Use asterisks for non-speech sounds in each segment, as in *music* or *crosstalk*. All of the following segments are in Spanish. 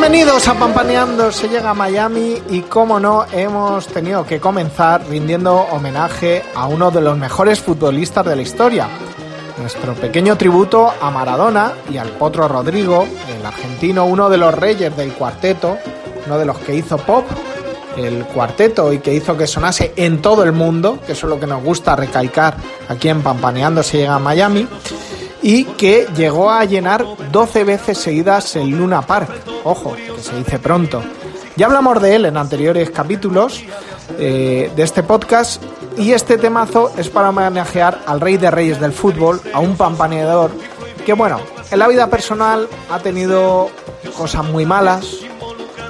Bienvenidos a Pampaneando, se llega a Miami y como no hemos tenido que comenzar rindiendo homenaje a uno de los mejores futbolistas de la historia. Nuestro pequeño tributo a Maradona y al Potro Rodrigo, el argentino, uno de los reyes del cuarteto, uno de los que hizo pop, el cuarteto y que hizo que sonase en todo el mundo, que es lo que nos gusta recalcar aquí en Pampaneando se llega a Miami y que llegó a llenar 12 veces seguidas el Luna Park. Ojo, que se dice pronto. Ya hablamos de él en anteriores capítulos eh, de este podcast y este temazo es para homenajear al rey de reyes del fútbol, a un pampaneador que bueno, en la vida personal ha tenido cosas muy malas,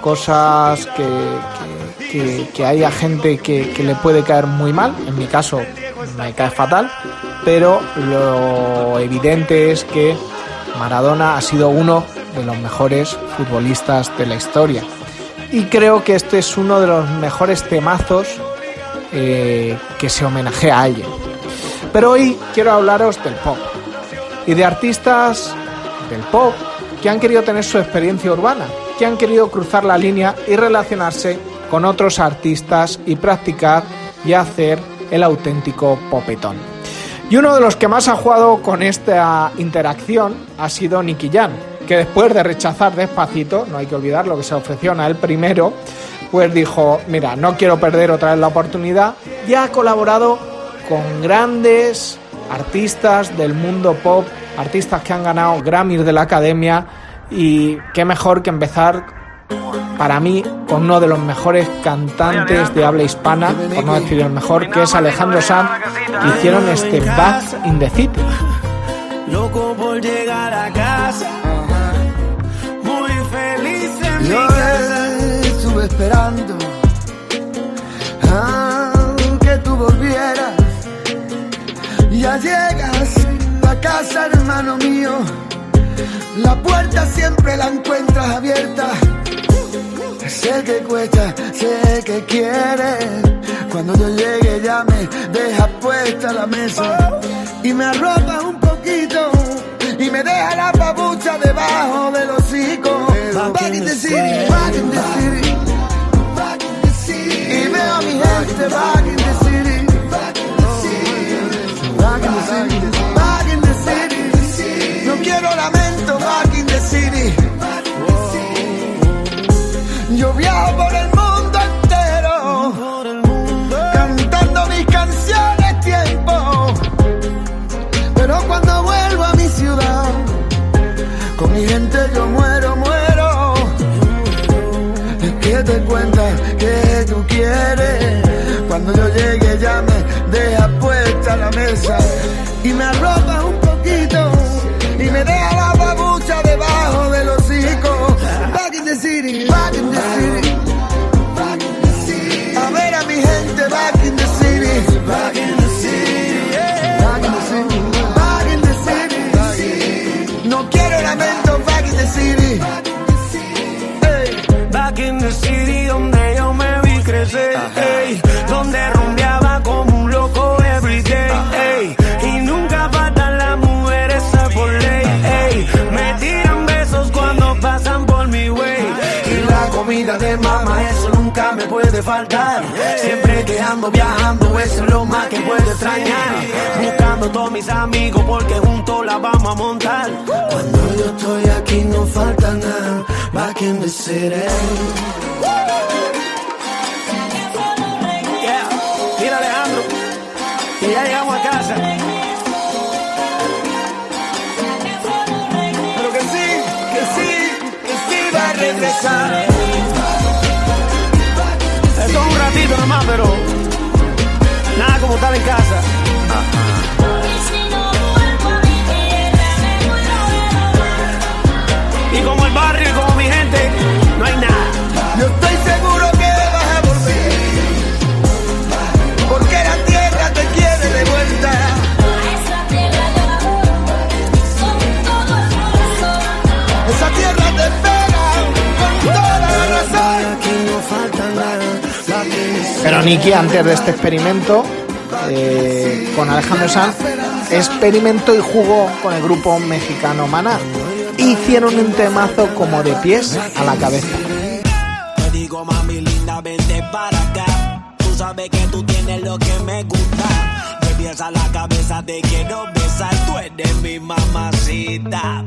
cosas que, que, hay a gente que, que le puede caer muy mal, en mi caso me cae fatal, pero lo evidente es que Maradona ha sido uno de los mejores futbolistas de la historia. Y creo que este es uno de los mejores temazos eh, que se homenajea a alguien. Pero hoy quiero hablaros del pop y de artistas del pop que han querido tener su experiencia urbana, que han querido cruzar la línea y relacionarse con otros artistas y practicar y hacer el auténtico popetón. Y uno de los que más ha jugado con esta interacción ha sido Nicky Jam, que después de rechazar despacito, no hay que olvidar lo que se ofreció a él primero, pues dijo, mira, no quiero perder otra vez la oportunidad, y ha colaborado con grandes artistas del mundo pop, artistas que han ganado Grammys de la Academia, y qué mejor que empezar para mí con uno de los mejores cantantes de habla hispana, por no decir el mejor, que es Alejandro Sanz, que hicieron este Back in the City. Loco por llegar a casa. Yo estuve esperando a que tú volvieras. Ya llegas a casa, hermano mío. La puerta siempre la encuentras abierta. Sé que cuesta, sé que quieres. Cuando yo llegue ya me dejas puesta la mesa y me arropas un poquito y me deja la papucha debajo del hocico. Back in the city, back in the city, back in the city. Y veo a mi gente back in the city, back in the city, back in the city, back in the city. No quiero lamento, back in the city. Yo viajo por el mundo dé cuenta que tú quieres. Cuando yo llegue ya me deja puesta la mesa y me arropa un poquito y me deja la babucha debajo de los hijos. Back in the city, back in the city. A ver a mi gente, back in the city. Back in the city, Back in the city. Back in the city. No quiero lamento, back in the city. In the city donde yo me vi crecer, ey, donde rumbeaba como un loco everyday, ey, y nunca faltan las mujeres a por ley, ey, me tiran besos cuando pasan por mi way, y la comida de mamá nunca me siempre que ando viajando eso es lo más que puedo extrañar, buscando todos mis amigos porque juntos la vamos a montar, cuando yo estoy aquí no falta nada, back in the city. Yeah. Mira Alejandro, que ya llegamos a casa. Pero que sí, que sí, que sí va a regresar. Pero nada como estar en casa. Y Nicky, antes de este experimento, eh, con Alejandro Sanz, experimentó y jugó con el grupo mexicano Maná. Hicieron un temazo como de pies a la cabeza. Te digo, mami linda, vente para acá. Tú sabes que tú tienes lo que me gusta. De pies a la cabeza te quiero besar. Tú eres mi mamacita.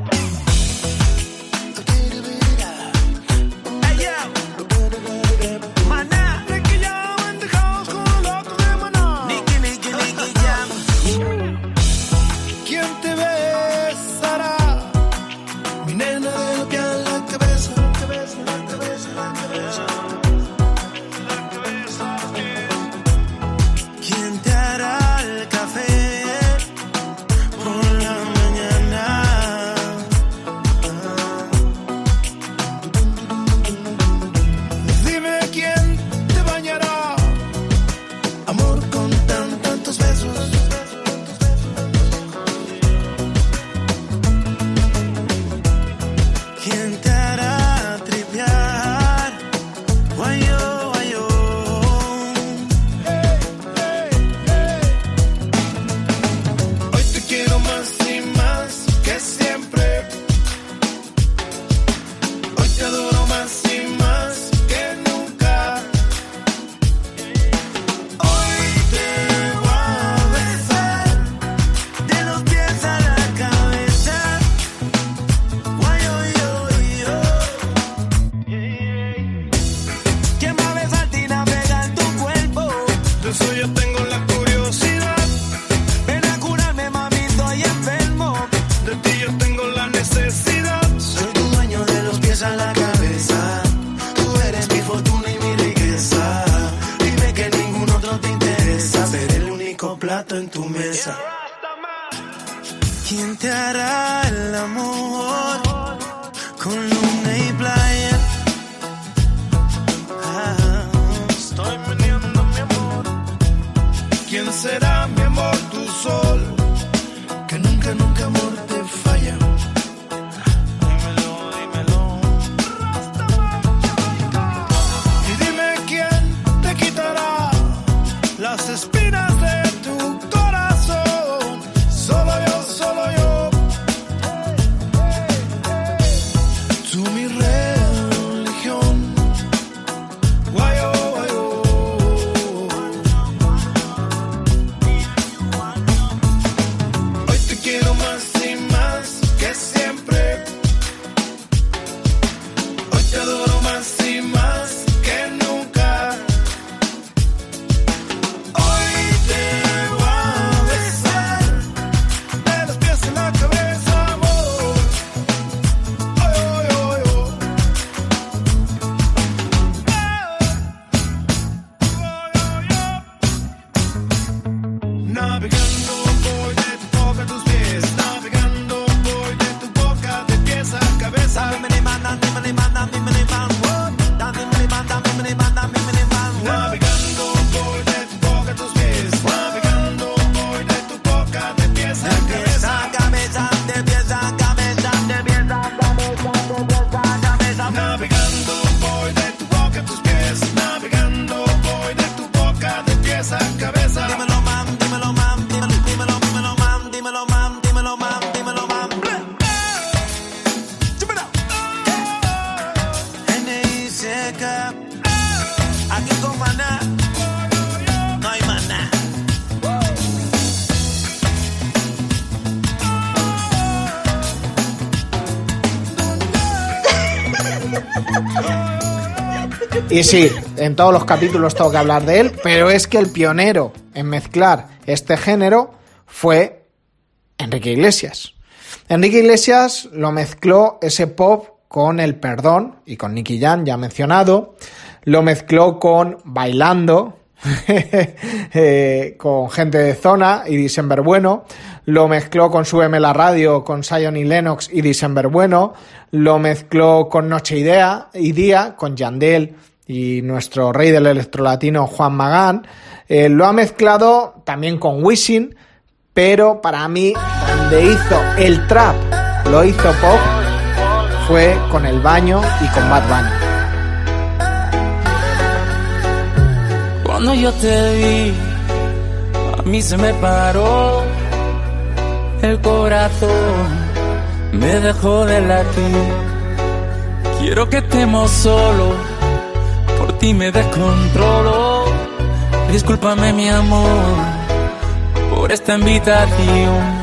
Y sí, en todos los capítulos tengo que hablar de él, pero es que el pionero en mezclar este género fue Enrique Iglesias. Enrique Iglesias lo mezcló ese pop con el perdón y con Nicky Jan, ya mencionado. Lo mezcló con Bailando, *laughs* eh, con gente de zona y December Bueno. Lo mezcló con Súbeme la radio, con Sion y Lennox y December Bueno. Lo mezcló con Noche Idea y Día, con Yandel y nuestro rey del electrolatino Juan Magán. Eh, lo ha mezclado también con Wishing, pero para mí, donde hizo el trap, lo hizo pop, fue con El Baño y con Bad Bunny. Cuando yo te vi, a mí se me paró el corazón, me dejó de latir. Quiero que estemos solos, por ti me descontrolo. Discúlpame mi amor por esta invitación.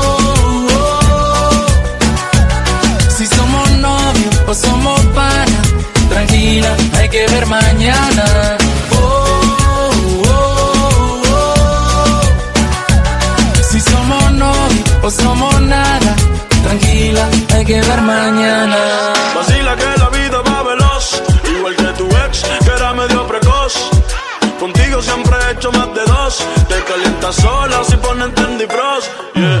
Novios o somos panas. Tranquila, hay que ver mañana. Oh, oh, oh. Si somos novios o somos nada. Tranquila, hay que ver mañana. Vacila que la vida va veloz, igual que tu ex, que era medio precoz. Contigo siempre he hecho más de dos. Te calientas sola si ponen Tandy Frost. Yeah.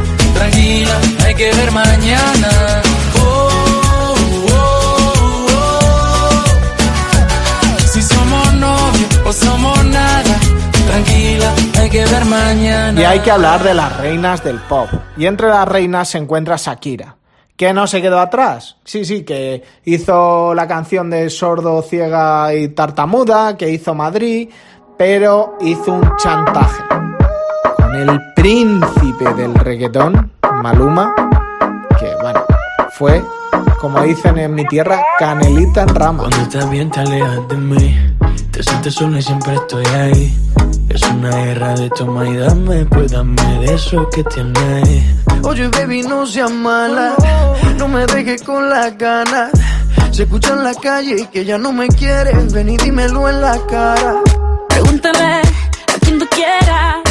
Tranquila, hay que ver mañana. Oh, oh, oh. Si somos novios o somos nada. Tranquila, hay que ver mañana. Y hay que hablar de las reinas del pop. Y entre las reinas se encuentra Shakira. Que no se quedó atrás. Sí, sí, que hizo la canción de sordo, ciega y tartamuda, que hizo Madrid, pero hizo un chantaje con el príncipe del reggaetón, Maluma, que bueno, fue, como dicen en mi tierra, canelita en rama. Cuando estás bien te alejas de mí Te sientes sola y siempre estoy ahí Es una guerra de toma y dame Pues dame de eso que tienes Oye, baby, no seas mala. No me dejes con las ganas. Se escucha en la calle que ya no me quieres. Ven y dímelo en la cara. Pregúntale a quien tú quieras.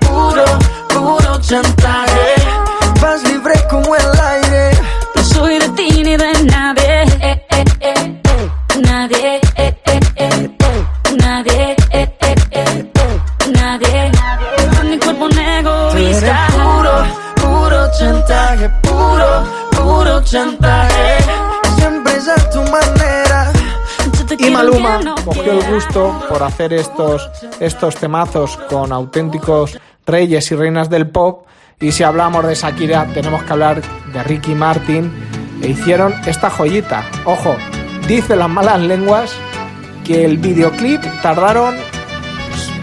Puro, puro chantaje, puro, chantaje. Vas libre como el aire. No soy de ti ni de nadie. Eh, eh, eh, eh. Nadie. eh, eh, eh. Nadie. eh, eh, eh. Nadie. Con mi cuerpo egoísta. puro, puro chantaje, puro, puro chantaje. Siempre es a tu manera. Y Maluma cogió el gusto por hacer estos, estos temazos con auténticos reyes y reinas del pop. Y si hablamos de Shakira, tenemos que hablar de Ricky Martin. E hicieron esta joyita. Ojo, dice las malas lenguas que el videoclip tardaron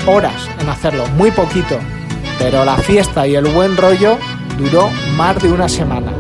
horas en hacerlo, muy poquito. Pero la fiesta y el buen rollo duró más de una semana.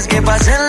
No dejes que pasen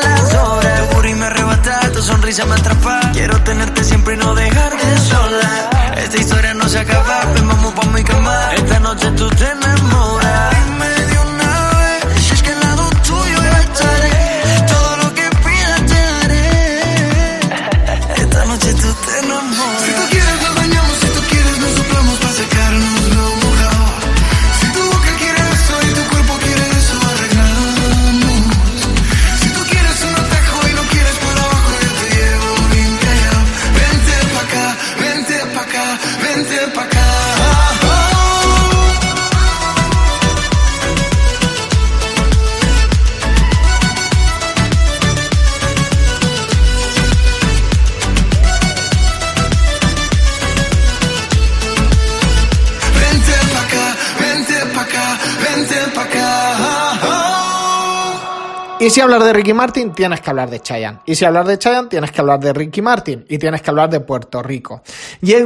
si hablar de Ricky Martin, tienes que hablar de Chayanne. Y si hablar de Chayanne, tienes que hablar de Ricky Martin. Y tienes que hablar de Puerto Rico. Y el,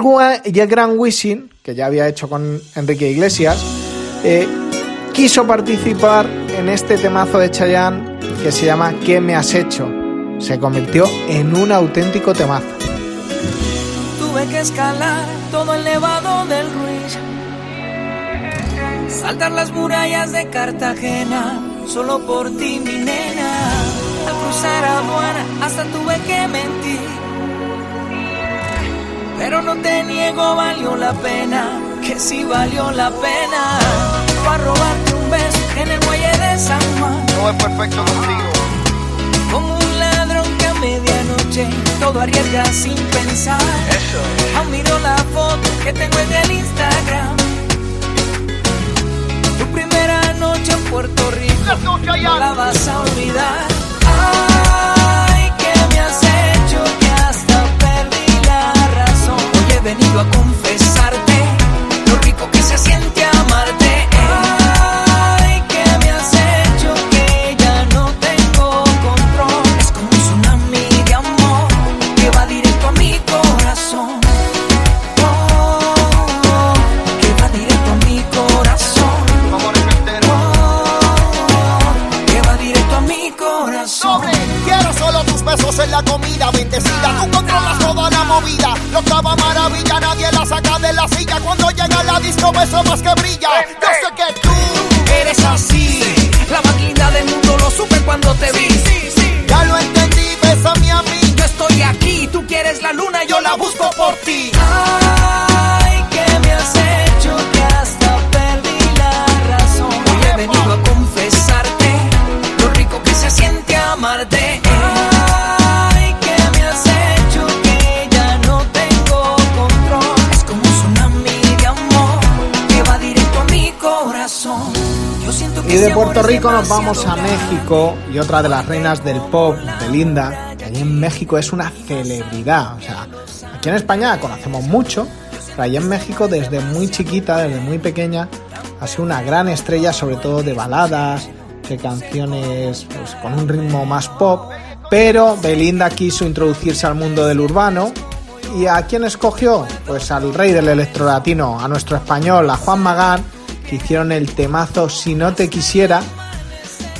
gran Wisin, que ya había hecho con Enrique Iglesias, eh, quiso participar en este temazo de Chayanne que se llama ¿Qué me has hecho? Se convirtió en un auténtico temazo. Tuve que escalar todo el nevado del Ruiz. Saltar las murallas de Cartagena, solo por ti, mi nena. Al cruzar aduana, hasta tuve que mentir. Pero no te niego, valió la pena, que sí valió la pena. Para robarte un beso en el muelle de San Juan. No es perfecto contigo. Como un ladrón que a medianoche todo arriesga sin pensar. Eso. Aún miro la foto que tengo en el Instagram. Tu primera noche en Puerto Rico. La vas a olvidar. Ay, que me has hecho que hasta perdí la razón. Hoy he venido a confesarte silla. Cuando llega la disco, beso más que brilla. Yo sé que tú Eres así, la más linda del mundo, lo supe cuando te vi. ya lo entendí, bésame a mí. Yo estoy aquí, tú quieres la luna, yo la busco por ti. Y de Puerto Rico nos vamos a. México y otra de las reinas del pop, Belinda, que allí en México es una celebridad. O sea, aquí en España la conocemos mucho, pero allí en México desde muy chiquita, desde muy pequeña, ha sido una gran estrella, sobre todo de baladas, de canciones pues, con un ritmo más pop. Pero Belinda quiso introducirse al mundo del urbano ¿Y a quién escogió? Pues al rey del electrolatino, a nuestro español, a Juan Magán, que hicieron el temazo Si no te quisiera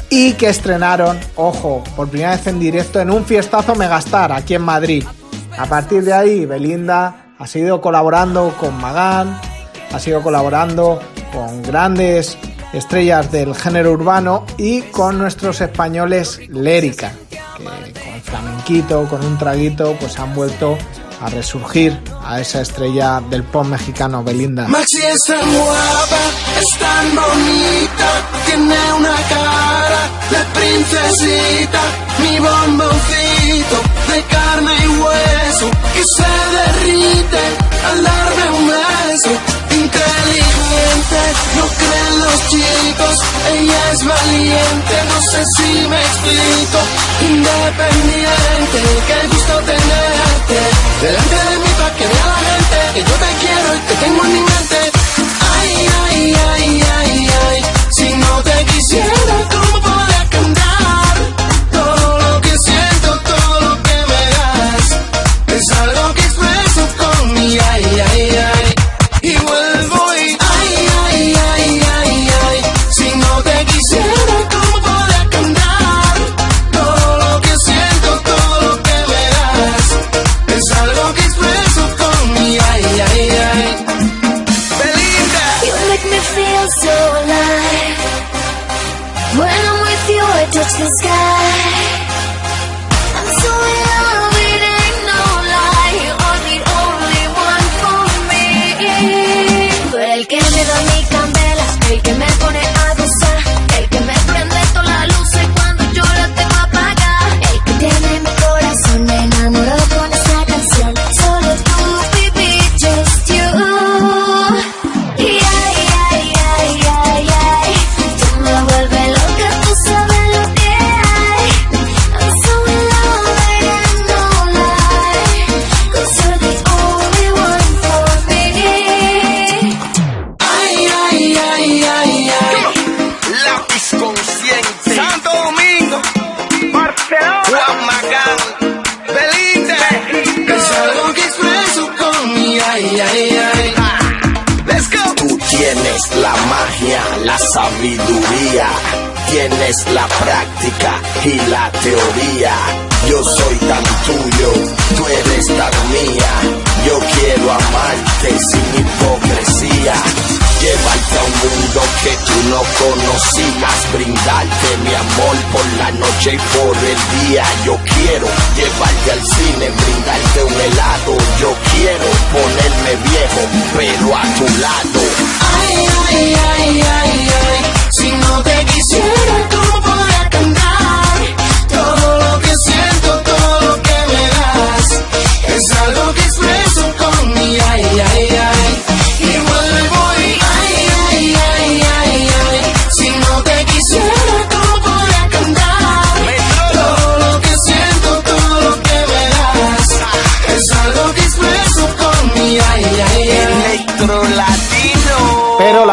y que estrenaron, ojo, por primera vez en directo en un fiestazo Megastar aquí en Madrid. A partir de ahí, Belinda ha seguido colaborando con Magán, ha seguido colaborando con grandes estrellas del género urbano y con nuestros españoles Lérica, que con flamenquito, con un traguito, pues han vuelto a resurgir a esa estrella del pop mexicano Belinda. Maxi es tan guapa, es tan bonita, tiene una cara de princesita, mi bomboncito de carne y hueso que se derrite al darme un beso. Inteligente, no creen los chicos, ella es valiente, no sé si me explico. Independiente, qué gusto delante de mí para que vea la gente que yo te quiero y te tengo en mi mente. Ay, ay, ay, ay, ay, si no te quisiera,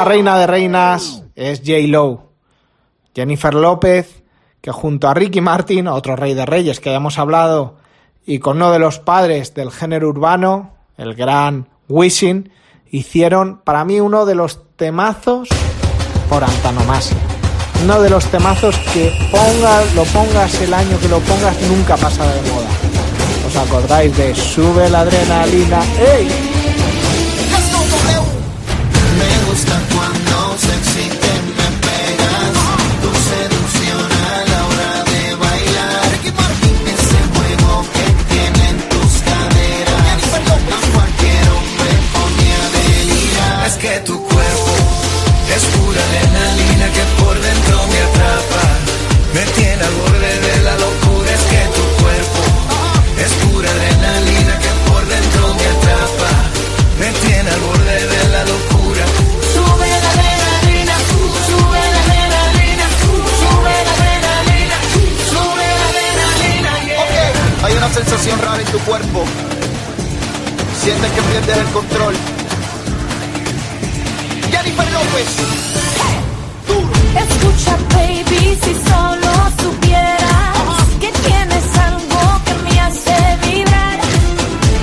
reina de reinas es J. Lowe. Jennifer López, que junto a Ricky Martin, otro rey de reyes que hayamos hablado, y con uno de los padres del género urbano, el gran Wishing, hicieron para mí uno de los temazos por antonomasia. Uno de los temazos que pongas, lo pongas el año que lo pongas, nunca pasa de moda. ¿Os acordáis de Sube la adrenalina? ¡Ey! sensación rara en tu cuerpo. Sientes que pierdes el control. Jennifer López. Hey. Escucha, baby, si solo supieras uh -huh. que tienes algo que me hace vibrar.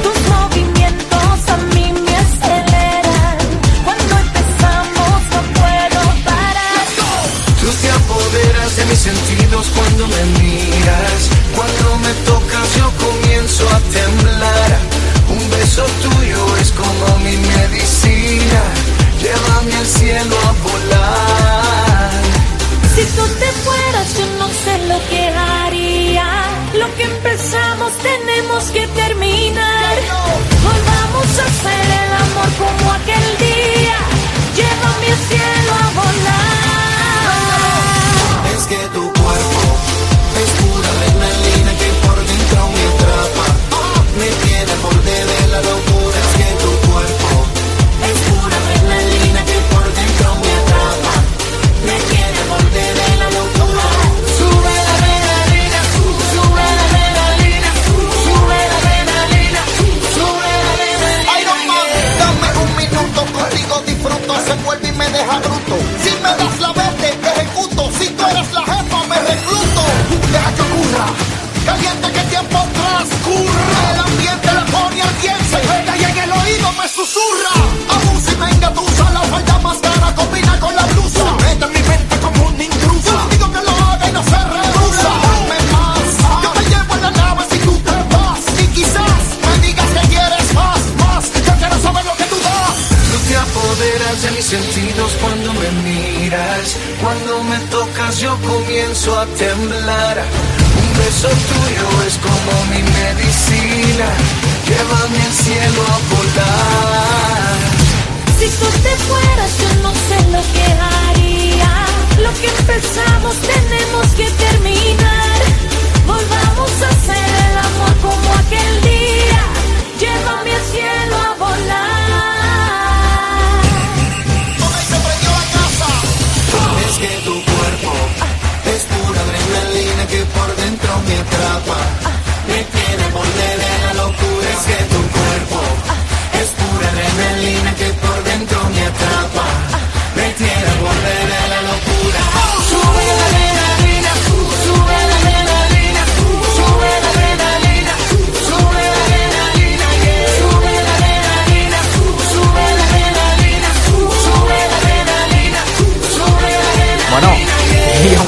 Tus movimientos a mí me aceleran. Cuando empezamos no puedo parar. Tú te apoderas de mis sentidos cuando me miras, cuando me a temblar. Un beso tuyo es como mi medicina. Llévame al cielo a volar. Si tú te fueras, yo no sé lo que haría. Lo que empezamos tenemos que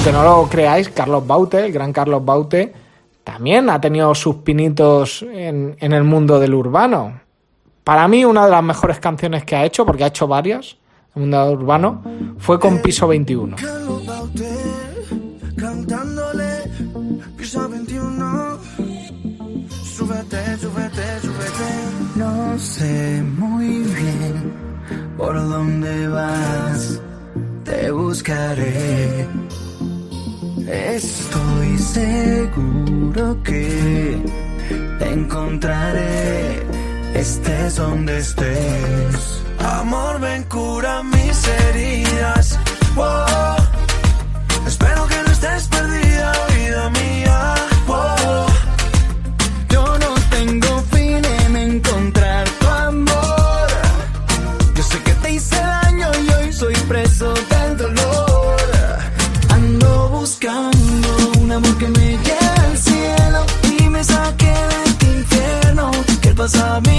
aunque no lo creáis, Carlos Baute, el gran Carlos Baute, también ha tenido sus pinitos en, en el mundo del urbano. Para mí, una de las mejores canciones que ha hecho, porque ha hecho varias, en el mundo del urbano, fue con Piso 21. Carlos Baute, cantándole Piso 21. Súbete, súbete, súbete. No sé muy bien por dónde vas, te buscaré Estoy seguro que te encontraré, estés donde estés. Amor, ven, cura mis heridas. Oh. casamento.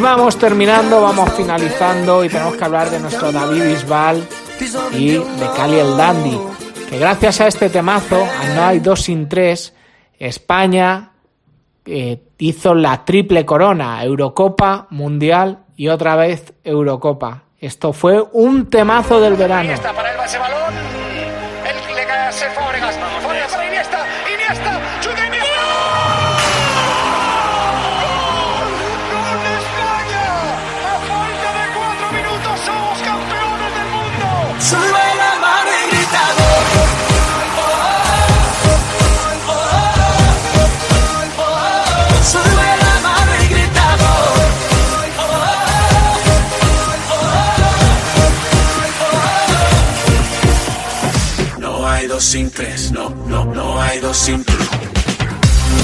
Vamos terminando, vamos finalizando y tenemos que hablar de nuestro David Bisbal y de Cali el Dandy, que gracias a este temazo, a No hay dos sin tres, España eh, hizo la triple corona, Eurocopa, Mundial y otra vez Eurocopa. Esto fue un temazo del verano. Ahí está para él va ese balón. Sin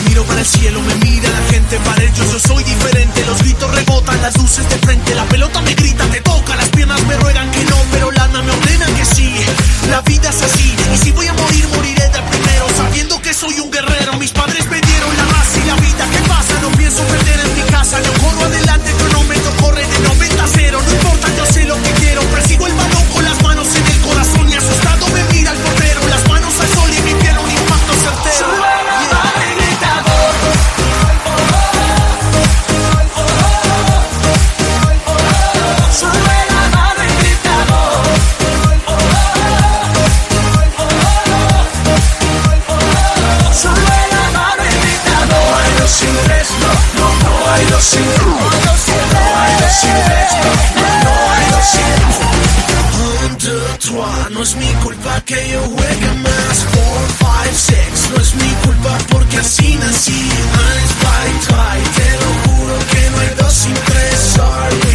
Miro para el cielo, me mira la gente, para ellos yo soy diferente. Los gritos rebotan, las luces de frente, la pelota me grita, me toca, las piernas me ruegan que no, pero el alma me ordena que sí. La vida es así, y si voy a morir, moriré de primero, sabiendo que soy un guerrero. Mis padres me dieron la raza y la vida, ¿qué pasa? No pienso perder en mi casa, yo corro adelante, cronómetro corre de 90 a 0. No importa, yo sé lo que quiero, persigo el balón con no es mi culpa que yo juegue más Four, five, six, no es mi culpa porque así nací. Eins, zwei, drei, te lo juro que no hay dos sin Sorry,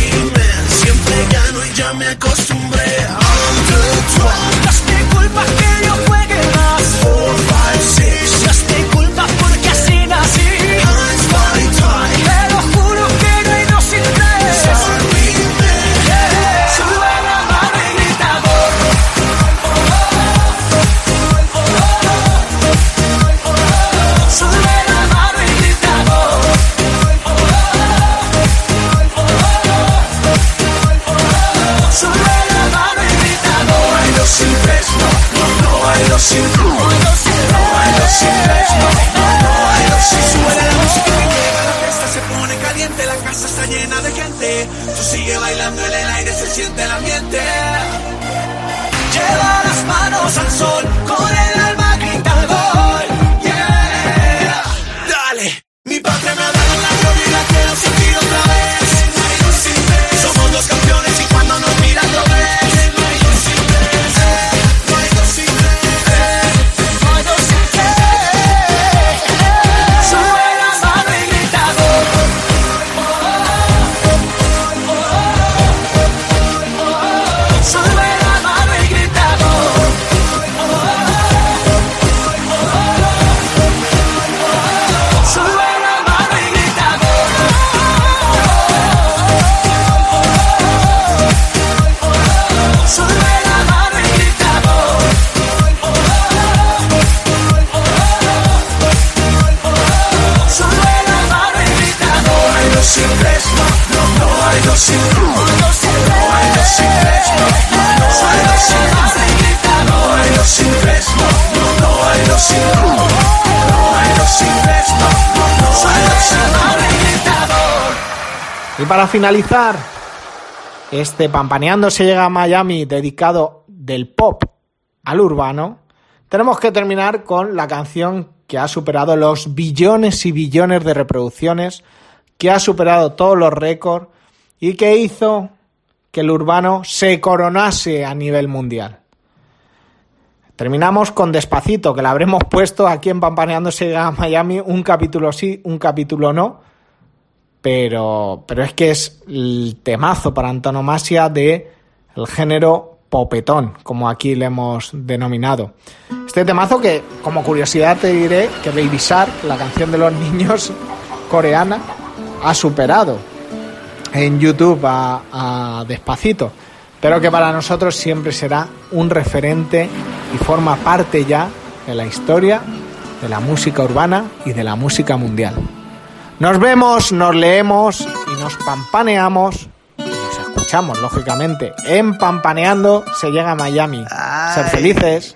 no hay dos sin Y para finalizar, este Pampaneando se llega a Miami dedicado del pop al urbano, tenemos que terminar con la canción que ha superado los billones y billones de reproducciones, que ha superado todos los récords y que hizo que el urbano se coronase a nivel mundial. Terminamos con Despacito, que la habremos puesto aquí en Pampaneando se llega a Miami, un capítulo sí, un capítulo no, pero, pero es que es el temazo para antonomasia de el género popetón, como aquí le hemos denominado. Este temazo que, como curiosidad te diré que Baby Shark, la canción de los *laughs* niños coreana, ha superado en YouTube a, a Despacito, pero que para nosotros siempre será un referente y forma parte ya de la historia de la música urbana y de la música mundial. Nos vemos, nos leemos y nos pampaneamos. y Nos escuchamos, lógicamente. En Pampaneando se llega a Miami. Ser felices.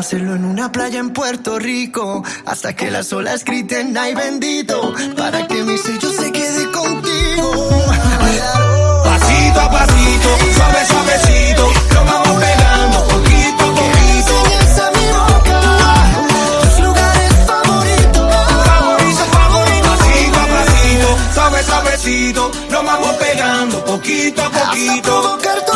Hacerlo en una playa en Puerto Rico, hasta que las olas griten, ay bendito, para que mi sello se quede contigo. Pasito a pasito, suave suavecito, lo vamos pegando poquito a poquito. Tus lugares favoritos, favoritos favoritos. Pasito a pasito, Suave, suavecito, lo vamos pegando poquito a poquito.